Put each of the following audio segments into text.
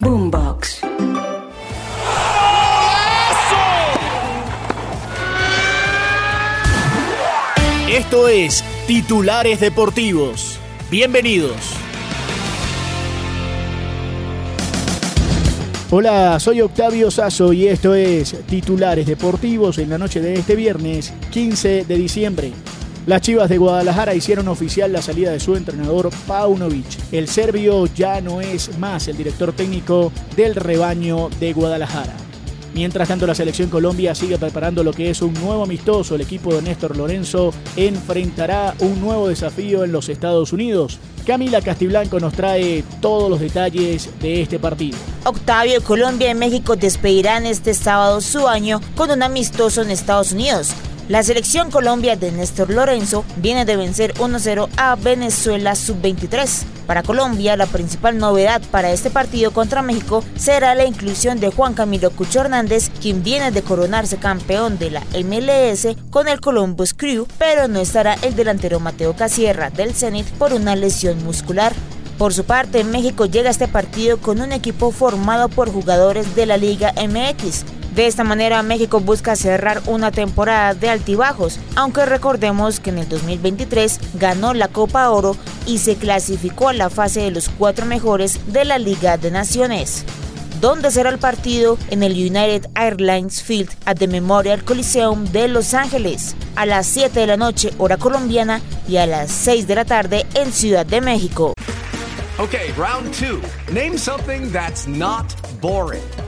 Boombox. Esto es Titulares Deportivos. Bienvenidos. Hola, soy Octavio Sazo y esto es Titulares Deportivos en la noche de este viernes 15 de diciembre. Las Chivas de Guadalajara hicieron oficial la salida de su entrenador Paunovic. El serbio ya no es más el director técnico del rebaño de Guadalajara. Mientras tanto, la selección Colombia sigue preparando lo que es un nuevo amistoso. El equipo de Néstor Lorenzo enfrentará un nuevo desafío en los Estados Unidos. Camila Castiblanco nos trae todos los detalles de este partido. Octavio, Colombia y México despedirán este sábado su año con un amistoso en Estados Unidos. La selección Colombia de Néstor Lorenzo viene de vencer 1-0 a Venezuela sub-23. Para Colombia, la principal novedad para este partido contra México será la inclusión de Juan Camilo Cucho Hernández, quien viene de coronarse campeón de la MLS con el Columbus Crew, pero no estará el delantero Mateo Casierra del Zenit por una lesión muscular. Por su parte, México llega a este partido con un equipo formado por jugadores de la Liga MX. De esta manera, México busca cerrar una temporada de altibajos, aunque recordemos que en el 2023 ganó la Copa Oro y se clasificó a la fase de los cuatro mejores de la Liga de Naciones. ¿Dónde será el partido? En el United Airlines Field at the Memorial Coliseum de Los Ángeles, a las 7 de la noche hora colombiana y a las 6 de la tarde en Ciudad de México. Okay, round two. Name something that's not boring.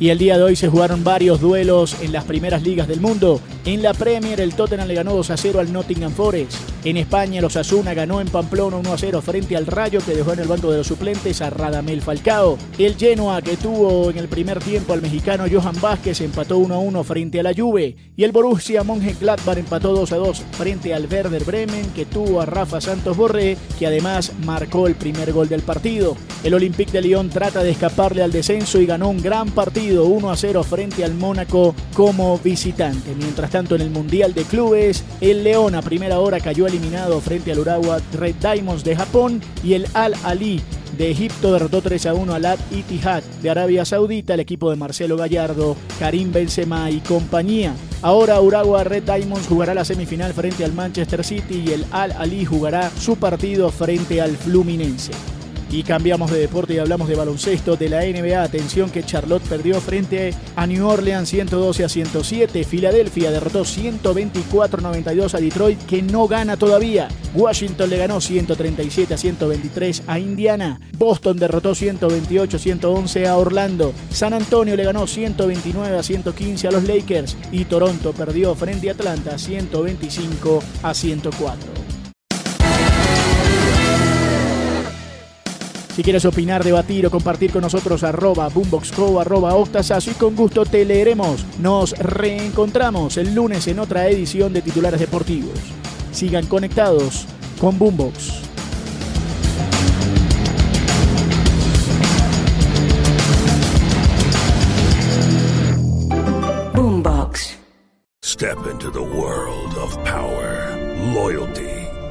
Y el día de hoy se jugaron varios duelos en las primeras ligas del mundo. En la Premier, el Tottenham le ganó 2 a 0 al Nottingham Forest. En España, los Asuna ganó en Pamplona 1 a 0 frente al Rayo, que dejó en el banco de los suplentes a Radamel Falcao. El Genoa, que tuvo en el primer tiempo al mexicano Johan Vázquez, empató 1 a 1 frente a la Juve. Y el Borussia Mönchengladbach empató 2 a 2 frente al Werder Bremen, que tuvo a Rafa Santos Borré, que además marcó el primer gol del partido. El Olympique de Lyon trata de escaparle al descenso y ganó un gran partido 1 a 0 frente al Mónaco como visitante. Mientras tanto, en el Mundial de Clubes, el León a primera hora cayó eliminado frente al Urawa Red Diamonds de Japón y el Al Ali de Egipto derrotó 3 a 1 al Al Ittihad de Arabia Saudita, el equipo de Marcelo Gallardo, Karim Benzema y compañía. Ahora Urawa Red Diamonds jugará la semifinal frente al Manchester City y el Al Ali jugará su partido frente al Fluminense. Y cambiamos de deporte y hablamos de baloncesto de la NBA. Atención que Charlotte perdió frente a New Orleans 112 a 107. Filadelfia derrotó 124-92 a Detroit que no gana todavía. Washington le ganó 137 a 123 a Indiana. Boston derrotó 128-111 a Orlando. San Antonio le ganó 129 a 115 a los Lakers. Y Toronto perdió frente a Atlanta 125 a 104. Si quieres opinar, debatir o compartir con nosotros, arroba boomboxco, arroba octasazo y con gusto te leeremos. Nos reencontramos el lunes en otra edición de Titulares Deportivos. Sigan conectados con Boombox. Boombox. Step into the world of power, loyalty.